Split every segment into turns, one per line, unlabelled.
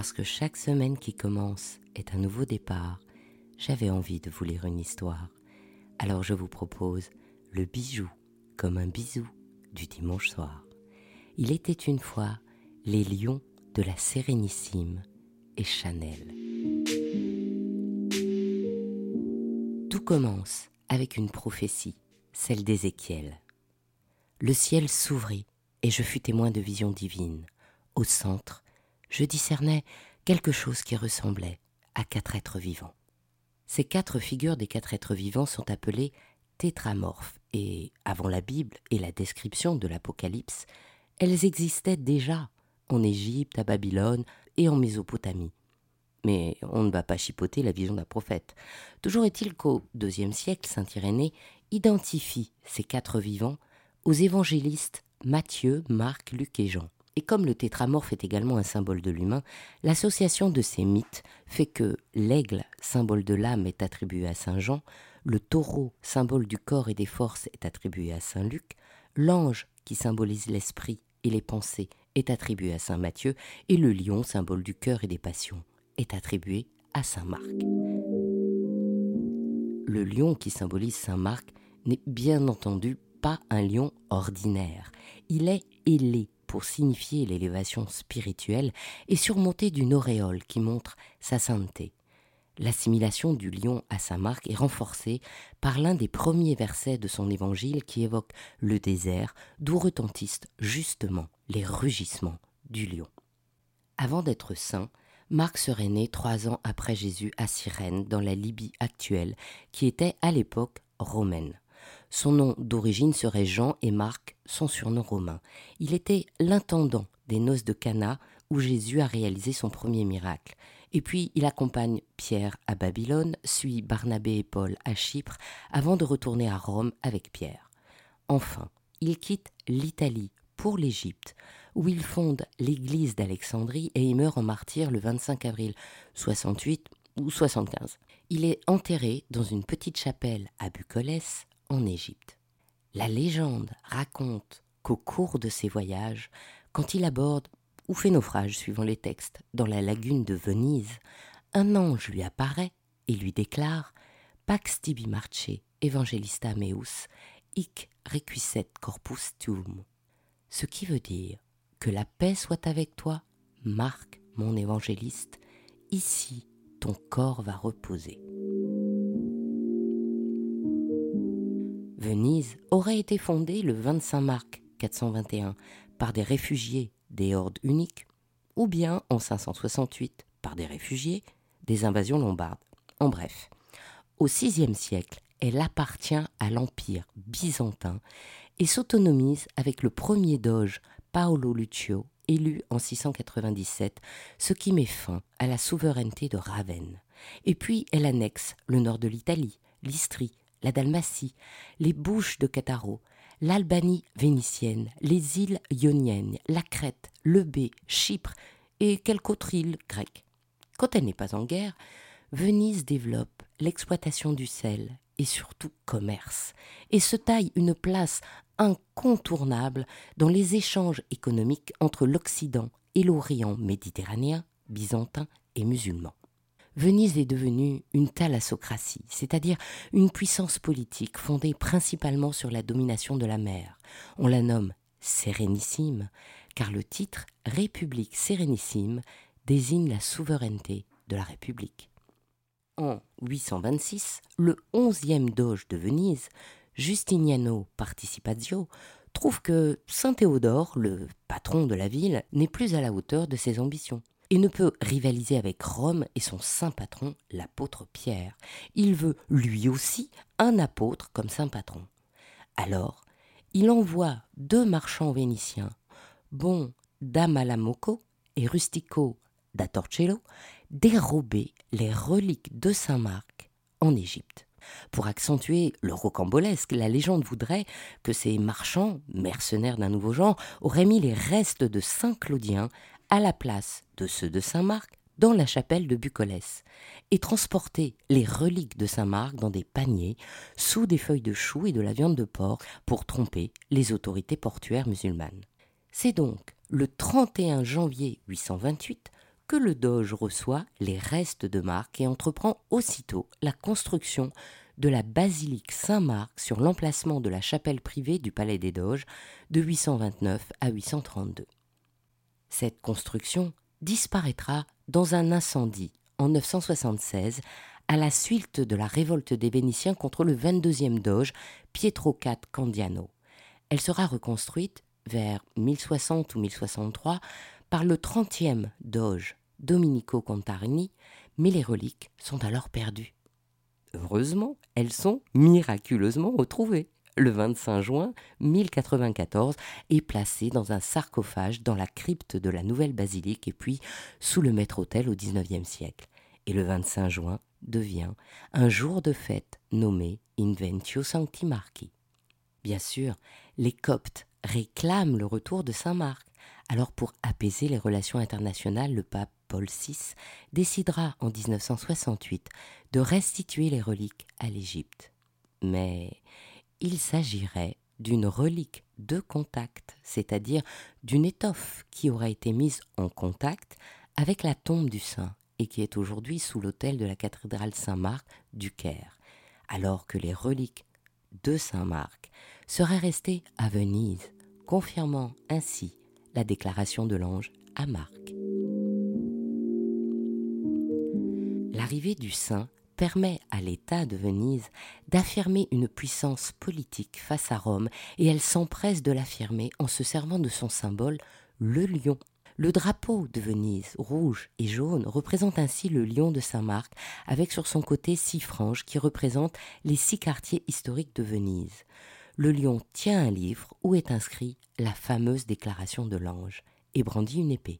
parce que chaque semaine qui commence est un nouveau départ, j'avais envie de vous lire une histoire. Alors je vous propose le bijou comme un bisou du dimanche soir. Il était une fois les lions de la Sérénissime et Chanel. Tout commence avec une prophétie, celle d'Ézéchiel. Le ciel s'ouvrit et je fus témoin de visions divines. Au centre, je discernais quelque chose qui ressemblait à quatre êtres vivants. Ces quatre figures des quatre êtres vivants sont appelées tétramorphes et, avant la Bible et la description de l'Apocalypse, elles existaient déjà en Égypte, à Babylone et en Mésopotamie. Mais on ne va pas chipoter la vision d'un prophète. Toujours est-il qu'au IIe siècle, saint Irénée identifie ces quatre vivants aux évangélistes Matthieu, Marc, Luc et Jean. Et comme le tétramorphe est également un symbole de l'humain, l'association de ces mythes fait que l'aigle, symbole de l'âme, est attribué à Saint Jean, le taureau, symbole du corps et des forces, est attribué à Saint Luc, l'ange, qui symbolise l'esprit et les pensées, est attribué à Saint Matthieu, et le lion, symbole du cœur et des passions, est attribué à Saint Marc. Le lion qui symbolise Saint Marc n'est bien entendu pas un lion ordinaire. Il est ailé pour signifier l'élévation spirituelle et surmonté d'une auréole qui montre sa sainteté. L'assimilation du lion à Saint Marc est renforcée par l'un des premiers versets de son évangile qui évoque le désert, d'où retentissent justement les rugissements du lion. Avant d'être saint, Marc serait né trois ans après Jésus à Cyrène, dans la Libye actuelle, qui était à l'époque romaine. Son nom d'origine serait Jean et Marc, son surnom romain. Il était l'intendant des noces de Cana où Jésus a réalisé son premier miracle. Et puis il accompagne Pierre à Babylone, suit Barnabé et Paul à Chypre avant de retourner à Rome avec Pierre. Enfin, il quitte l'Italie pour l'Égypte, où il fonde l'église d'Alexandrie et y meurt en martyr le 25 avril 68 ou 75. Il est enterré dans une petite chapelle à Bucolès, en Égypte. La légende raconte qu'au cours de ses voyages, quand il aborde ou fait naufrage suivant les textes dans la lagune de Venise, un ange lui apparaît et lui déclare Pax tibi marce evangelista meus, hic requisset corpus tuum. Ce qui veut dire que la paix soit avec toi, Marc, mon évangéliste, ici ton corps va reposer. Venise aurait été fondée le 25 mars 421 par des réfugiés des hordes uniques, ou bien en 568 par des réfugiés des invasions lombardes. En bref, au VIe siècle, elle appartient à l'Empire byzantin et s'autonomise avec le premier doge Paolo Lucio, élu en 697, ce qui met fin à la souveraineté de Ravenne. Et puis elle annexe le nord de l'Italie, l'Istrie, la Dalmatie, les Bouches de Cataro, l'Albanie vénitienne, les îles ioniennes, la Crète, le B, Chypre et quelques autres îles grecques. Quand elle n'est pas en guerre, Venise développe l'exploitation du sel et surtout commerce, et se taille une place incontournable dans les échanges économiques entre l'Occident et l'Orient méditerranéen, byzantin et musulman. Venise est devenue une thalassocratie, c'est-à-dire une puissance politique fondée principalement sur la domination de la mer. On la nomme sérénissime, car le titre République sérénissime désigne la souveraineté de la République. En 826, le onzième doge de Venise, Justiniano Participazio, trouve que Saint Théodore, le patron de la ville, n'est plus à la hauteur de ses ambitions et ne peut rivaliser avec Rome et son saint patron, l'apôtre Pierre. Il veut lui aussi un apôtre comme saint patron. Alors, il envoie deux marchands vénitiens, Bon d'Amalamoco et Rustico da Torcello, dérober les reliques de saint Marc en Égypte. Pour accentuer le rocambolesque, la légende voudrait que ces marchands, mercenaires d'un nouveau genre, auraient mis les restes de Saint Claudien à la place de ceux de Saint-Marc dans la chapelle de Bucolès et transporter les reliques de Saint-Marc dans des paniers sous des feuilles de chou et de la viande de porc pour tromper les autorités portuaires musulmanes. C'est donc le 31 janvier 828 que le Doge reçoit les restes de Marc et entreprend aussitôt la construction de la basilique Saint-Marc sur l'emplacement de la chapelle privée du Palais des Doges de 829 à 832. Cette construction disparaîtra dans un incendie en 976 à la suite de la révolte des Vénitiens contre le 22e doge Pietro IV Candiano. Elle sera reconstruite vers 1060 ou 1063 par le 30e doge Domenico Contarini, mais les reliques sont alors perdues. Heureusement, elles sont miraculeusement retrouvées. Le 25 juin 1094 est placé dans un sarcophage dans la crypte de la nouvelle basilique et puis sous le maître-autel au XIXe siècle. Et le 25 juin devient un jour de fête nommé Inventio Sancti Marci. Bien sûr, les Coptes réclament le retour de Saint Marc. Alors pour apaiser les relations internationales, le pape Paul VI décidera en 1968 de restituer les reliques à l'Égypte. Mais il s'agirait d'une relique de contact, c'est-à-dire d'une étoffe qui aura été mise en contact avec la tombe du saint et qui est aujourd'hui sous l'autel de la cathédrale Saint-Marc du Caire, alors que les reliques de Saint-Marc seraient restées à Venise, confirmant ainsi la déclaration de l'ange à Marc. L'arrivée du saint permet à l'État de Venise d'affirmer une puissance politique face à Rome, et elle s'empresse de l'affirmer en se servant de son symbole, le lion. Le drapeau de Venise, rouge et jaune, représente ainsi le lion de Saint-Marc, avec sur son côté six franges qui représentent les six quartiers historiques de Venise. Le lion tient un livre où est inscrit la fameuse déclaration de l'ange et brandit une épée.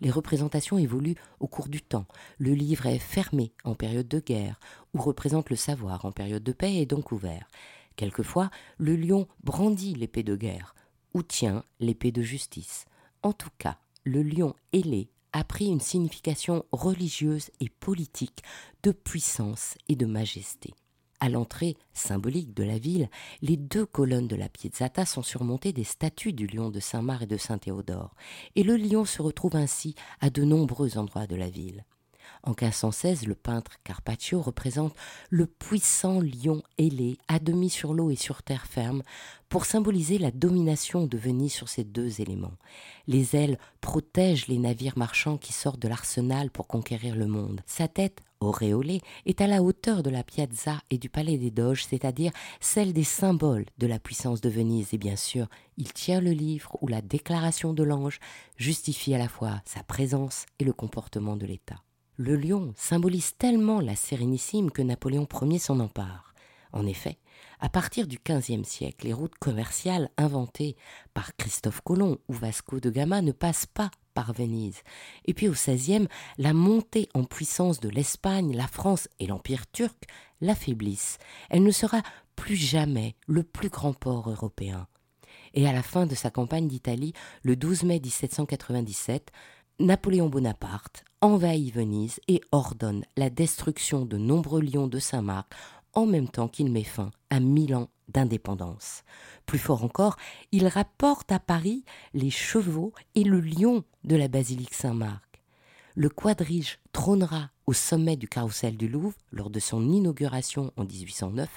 Les représentations évoluent au cours du temps. Le livre est fermé en période de guerre, ou représente le savoir en période de paix et donc ouvert. Quelquefois, le lion brandit l'épée de guerre, ou tient l'épée de justice. En tout cas, le lion ailé a pris une signification religieuse et politique de puissance et de majesté. À l'entrée symbolique de la ville, les deux colonnes de la Piazzata sont surmontées des statues du lion de Saint-Marc et de Saint-Théodore, et le lion se retrouve ainsi à de nombreux endroits de la ville. En 1516, le peintre Carpaccio représente le puissant lion ailé, à demi sur l'eau et sur terre ferme, pour symboliser la domination de Venise sur ces deux éléments. Les ailes protègent les navires marchands qui sortent de l'arsenal pour conquérir le monde. Sa tête auréolée est à la hauteur de la piazza et du palais des Doges, c'est-à-dire celle des symboles de la puissance de Venise. Et bien sûr, il tient le livre où la déclaration de l'ange justifie à la fois sa présence et le comportement de l'État. Le lion symbolise tellement la sérénissime que Napoléon Ier s'en empare. En effet, à partir du XVe siècle, les routes commerciales inventées par Christophe Colomb ou Vasco de Gama ne passent pas par Venise. Et puis au XVIe, la montée en puissance de l'Espagne, la France et l'Empire turc l'affaiblissent. Elle ne sera plus jamais le plus grand port européen. Et à la fin de sa campagne d'Italie, le 12 mai 1797, Napoléon Bonaparte envahit Venise et ordonne la destruction de nombreux lions de Saint-Marc en même temps qu'il met fin à mille ans d'indépendance. Plus fort encore, il rapporte à Paris les chevaux et le lion de la basilique Saint-Marc. Le quadrige trônera au sommet du carrousel du Louvre lors de son inauguration en 1809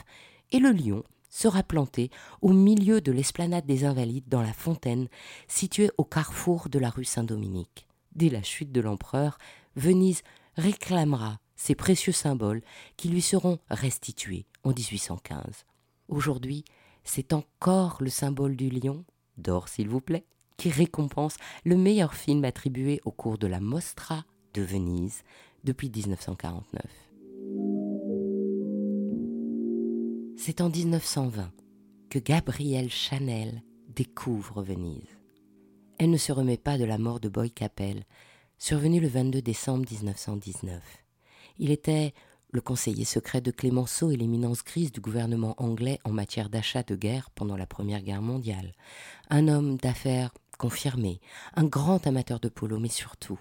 et le lion sera planté au milieu de l'esplanade des Invalides dans la fontaine située au carrefour de la rue Saint-Dominique dès la chute de l'empereur, Venise réclamera ces précieux symboles qui lui seront restitués en 1815. Aujourd'hui, c'est encore le symbole du lion, d'or s'il vous plaît, qui récompense le meilleur film attribué au cours de la Mostra de Venise depuis 1949. C'est en 1920 que Gabrielle Chanel découvre Venise elle ne se remet pas de la mort de Boy Capel, survenu le 22 décembre 1919. Il était le conseiller secret de Clémenceau et l'éminence grise du gouvernement anglais en matière d'achat de guerre pendant la Première Guerre mondiale. Un homme d'affaires confirmé, un grand amateur de polo, mais surtout,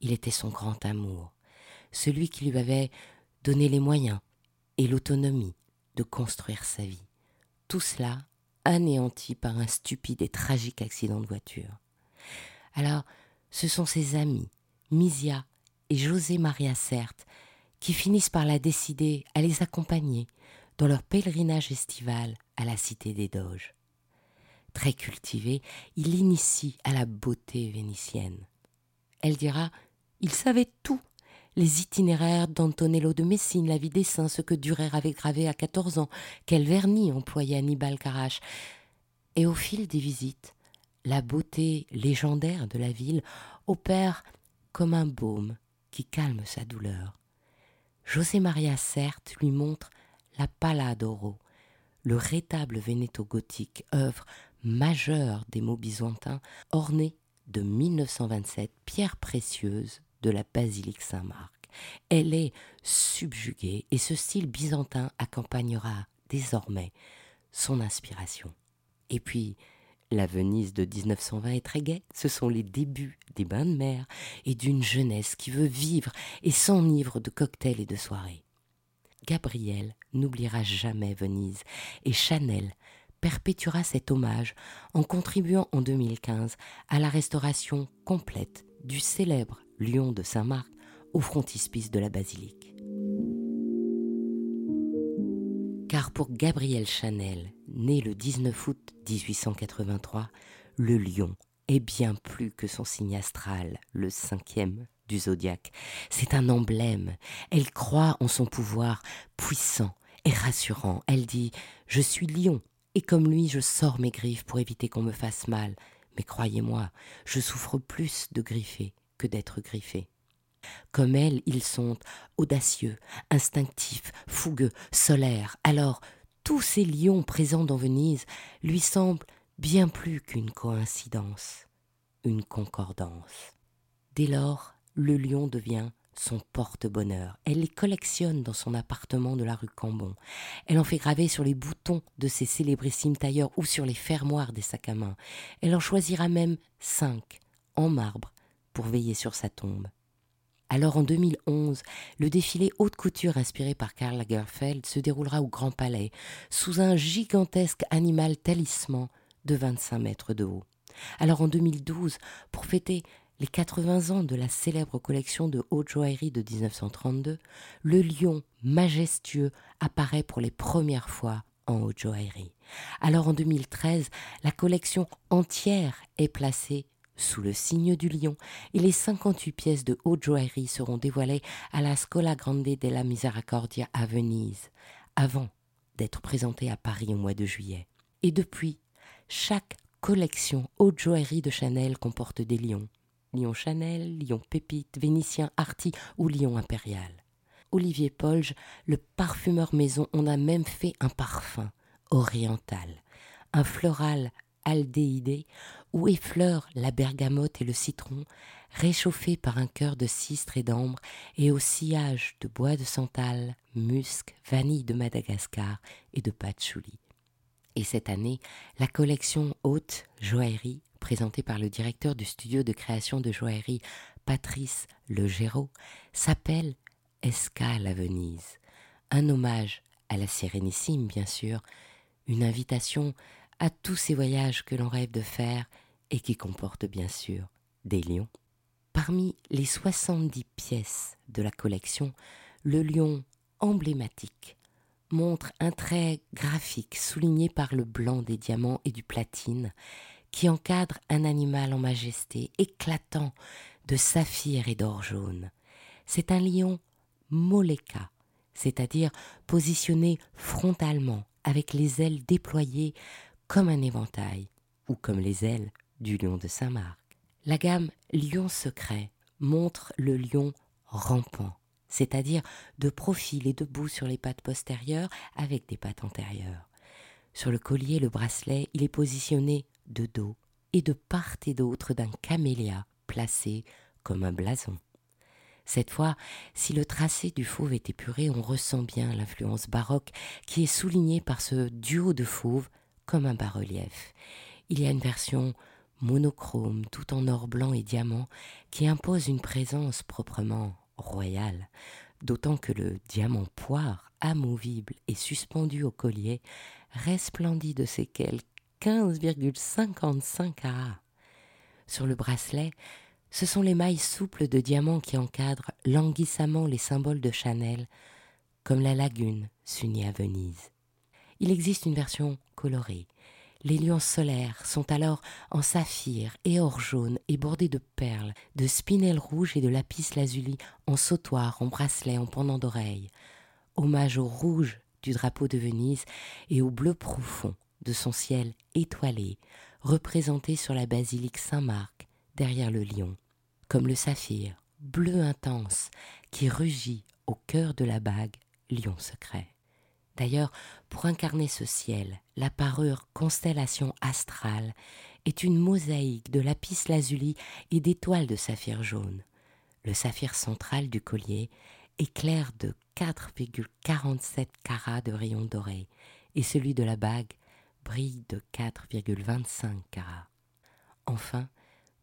il était son grand amour, celui qui lui avait donné les moyens et l'autonomie de construire sa vie. Tout cela anéanti par un stupide et tragique accident de voiture. Alors, ce sont ses amis, Misia et José Maria Certes, qui finissent par la décider à les accompagner dans leur pèlerinage estival à la cité des Doges. Très cultivé, il l'initie à la beauté vénitienne. Elle dira Il savait tout les itinéraires d'Antonello de Messine, la vie des saints, ce que Durer avait gravé à 14 ans, quel vernis employait Annibal Carache. Et au fil des visites, la beauté légendaire de la ville opère comme un baume qui calme sa douleur. José Maria Certes lui montre la Pala d'Oro, le rétable vénéto-gothique, œuvre majeure des mots byzantins, ornée de 1927 pierres précieuses de la basilique Saint-Marc. Elle est subjuguée et ce style byzantin accompagnera désormais son inspiration. Et puis, la Venise de 1920 est très gaie. Ce sont les débuts des bains de mer et d'une jeunesse qui veut vivre et s'enivre de cocktails et de soirées. Gabriel n'oubliera jamais Venise et Chanel perpétuera cet hommage en contribuant en 2015 à la restauration complète du célèbre lion de Saint-Marc au frontispice de la basilique. Car pour Gabriel Chanel, né le 19 août 1883, le lion est bien plus que son signe astral, le cinquième du zodiaque. C'est un emblème. Elle croit en son pouvoir puissant et rassurant. Elle dit Je suis lion, et comme lui, je sors mes griffes pour éviter qu'on me fasse mal. Mais croyez-moi, je souffre plus de griffer que d'être griffé. Comme elle, ils sont audacieux, instinctifs, fougueux, solaires. Alors, tous ces lions présents dans Venise lui semblent bien plus qu'une coïncidence, une concordance. Dès lors, le lion devient son porte-bonheur. Elle les collectionne dans son appartement de la rue Cambon. Elle en fait graver sur les boutons de ses célébrissimes tailleurs ou sur les fermoirs des sacs à main. Elle en choisira même cinq, en marbre, pour veiller sur sa tombe. Alors en 2011, le défilé haute couture inspiré par Karl Lagerfeld se déroulera au Grand Palais, sous un gigantesque animal talisman de 25 mètres de haut. Alors en 2012, pour fêter les 80 ans de la célèbre collection de haute joaillerie de 1932, le lion majestueux apparaît pour les premières fois en haute joaillerie. Alors en 2013, la collection entière est placée sous le signe du lion, et les 58 pièces de haute joaillerie seront dévoilées à la Scola Grande della Misericordia à Venise, avant d'être présentées à Paris au mois de juillet. Et depuis, chaque collection haute joaillerie de Chanel comporte des lions. Lion Chanel, lion Pépite, Vénitien Arty ou lion impérial. Olivier Polge, le parfumeur maison, en a même fait un parfum oriental, un floral aldéhydé où effleurent la bergamote et le citron, réchauffés par un cœur de cistre et d'ambre et au sillage de bois de santal, musc, vanille de Madagascar et de patchouli. Et cette année, la collection haute joaillerie, présentée par le directeur du studio de création de joaillerie Patrice Le Géraud, s'appelle Escale à Venise. Un hommage à la Sérénissime, bien sûr, une invitation à tous ces voyages que l'on rêve de faire et qui comportent bien sûr des lions. Parmi les 70 pièces de la collection, le lion emblématique montre un trait graphique souligné par le blanc des diamants et du platine qui encadre un animal en majesté éclatant de saphir et d'or jaune. C'est un lion moleka, c'est-à-dire positionné frontalement avec les ailes déployées comme un éventail ou comme les ailes du lion de Saint-Marc. La gamme Lion secret montre le lion rampant, c'est-à-dire de profil et debout sur les pattes postérieures avec des pattes antérieures. Sur le collier, le bracelet, il est positionné de dos et de part et d'autre d'un camélia placé comme un blason. Cette fois, si le tracé du fauve est épuré, on ressent bien l'influence baroque qui est soulignée par ce duo de fauves comme un bas-relief. Il y a une version monochrome, tout en or blanc et diamant, qui impose une présence proprement royale, d'autant que le diamant poire, amovible et suspendu au collier, resplendit de ses quelques 15,55 carats. Sur le bracelet, Ce sont les mailles souples de diamants qui encadrent languissamment les symboles de Chanel, comme la lagune s'unit à Venise. Il existe une version Les lions solaires sont alors en saphir et or jaune et bordés de perles, de spinel rouge et de lapis lazuli en sautoir, en bracelet, en pendant d'oreilles. Hommage au rouge du drapeau de Venise et au bleu profond de son ciel étoilé, représenté sur la basilique Saint-Marc derrière le lion, comme le saphir, bleu intense, qui rugit au cœur de la bague, lion secret. D'ailleurs, pour incarner ce ciel, la parure constellation astrale est une mosaïque de lapis lazuli et d'étoiles de saphir jaune. Le saphir central du collier éclaire de 4,47 carats de rayons dorés et celui de la bague brille de 4,25 carats. Enfin,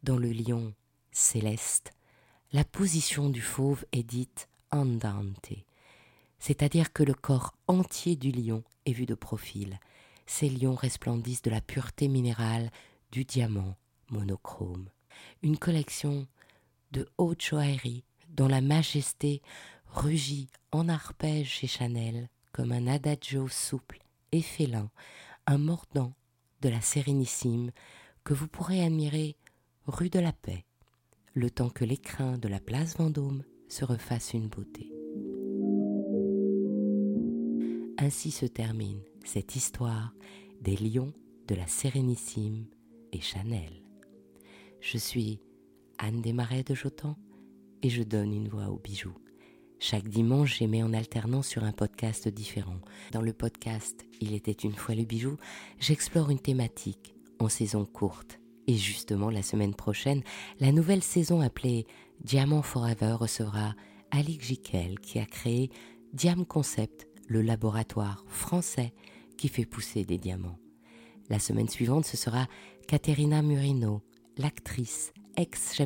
dans le lion céleste, la position du fauve est dite andante, c'est-à-dire que le corps entier du lion est vu de profil. Ces lions resplendissent de la pureté minérale du diamant monochrome. Une collection de haute joaillerie dont la majesté rugit en arpège chez Chanel comme un adagio souple et félin, un mordant de la sérénissime que vous pourrez admirer rue de la Paix, le temps que l'écrin de la place Vendôme se refasse une beauté. Ainsi se termine cette histoire des lions de la Sérénissime et Chanel. Je suis Anne Desmarais de Jotan et je donne une voix aux bijoux. Chaque dimanche, j'émets en alternance sur un podcast différent. Dans le podcast Il était une fois le bijou, j'explore une thématique en saison courte. Et justement, la semaine prochaine, la nouvelle saison appelée Diamant Forever recevra Alix Jiquel qui a créé Diam Concept, le laboratoire français qui fait pousser des diamants. La semaine suivante, ce sera Caterina Murino, l'actrice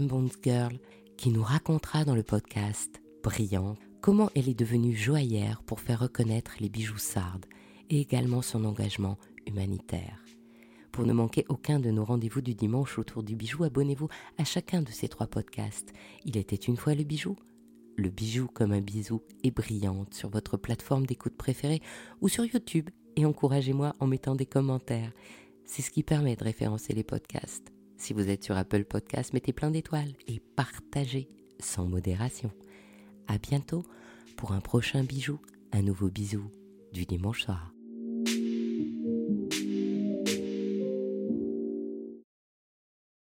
Bond Girl, qui nous racontera dans le podcast Brillante comment elle est devenue joaillère pour faire reconnaître les bijoux sardes et également son engagement humanitaire. Pour ne manquer aucun de nos rendez-vous du dimanche autour du bijou, abonnez-vous à chacun de ces trois podcasts. Il était une fois le bijou, le bijou comme un bisou est brillante sur votre plateforme d'écoute préférée ou sur YouTube et encouragez-moi en mettant des commentaires. C'est ce qui permet de référencer les podcasts. Si vous êtes sur Apple Podcasts, mettez plein d'étoiles et partagez sans modération. À bientôt pour un prochain bijou, un nouveau bisou du dimanche soir.